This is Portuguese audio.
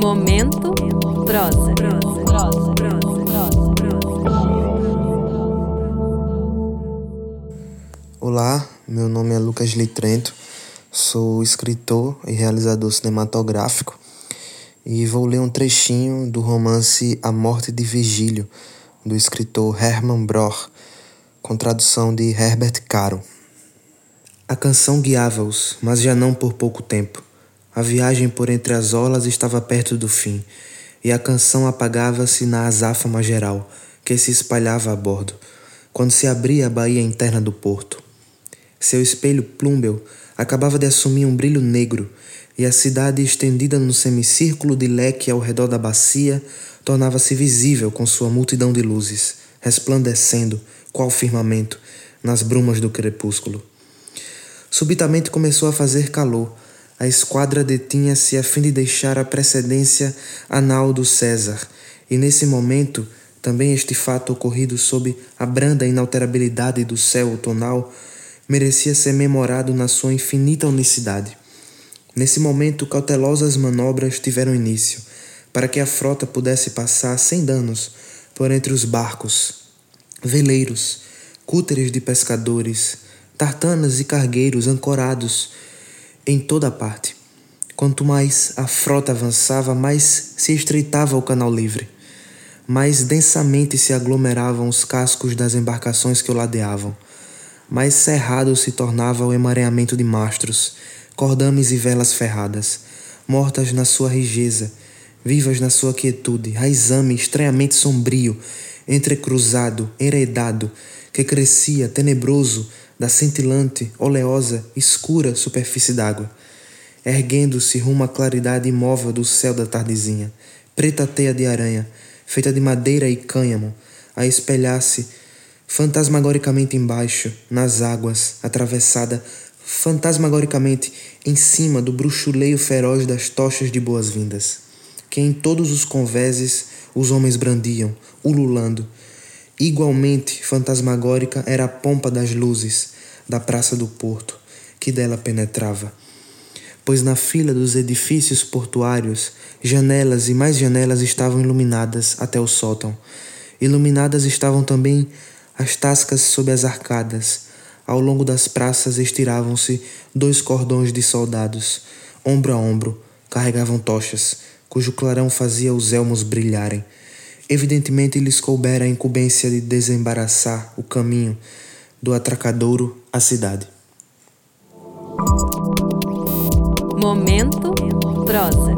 Momento prosa. Olá, meu nome é Lucas Litrento, sou escritor e realizador cinematográfico e vou ler um trechinho do romance A Morte de Virgílio, do escritor Hermann Broch, com tradução de Herbert Caro. A canção guiava-os, mas já não por pouco tempo. A viagem por entre as olas estava perto do fim, e a canção apagava-se na azáfama geral que se espalhava a bordo, quando se abria a baía interna do porto. Seu espelho plúmbeo acabava de assumir um brilho negro, e a cidade estendida num semicírculo de leque ao redor da bacia tornava-se visível com sua multidão de luzes, resplandecendo, qual firmamento, nas brumas do crepúsculo. Subitamente começou a fazer calor, a esquadra detinha-se a fim de deixar a precedência a Naldo César, e nesse momento, também este fato ocorrido sob a branda inalterabilidade do céu outonal merecia ser memorado na sua infinita unicidade. Nesse momento, cautelosas manobras tiveram início, para que a frota pudesse passar sem danos por entre os barcos, veleiros, cúteres de pescadores, tartanas e cargueiros ancorados em toda parte. Quanto mais a frota avançava, mais se estreitava o canal livre, mais densamente se aglomeravam os cascos das embarcações que o ladeavam, mais cerrado se tornava o emaranhamento de mastros, cordames e velas ferradas, mortas na sua rigeza, vivas na sua quietude, raizame estranhamente sombrio, entrecruzado, heredado, que crescia tenebroso da cintilante, oleosa, escura superfície d'água, erguendo-se rumo à claridade imóvel do céu da tardezinha, preta teia de aranha, feita de madeira e cânhamo, a espelhar-se fantasmagoricamente embaixo, nas águas, atravessada fantasmagoricamente em cima do bruxuleio feroz das tochas de boas-vindas, que em todos os convéses os homens brandiam, ululando, Igualmente fantasmagórica era a pompa das luzes da Praça do Porto, que dela penetrava. Pois na fila dos edifícios portuários, janelas e mais janelas estavam iluminadas até o sótão. Iluminadas estavam também as tascas sob as arcadas. Ao longo das praças estiravam-se dois cordões de soldados, ombro a ombro, carregavam tochas, cujo clarão fazia os elmos brilharem. Evidentemente lhes coubera a incumbência de desembaraçar o caminho do atracadouro à cidade. Momento prosa.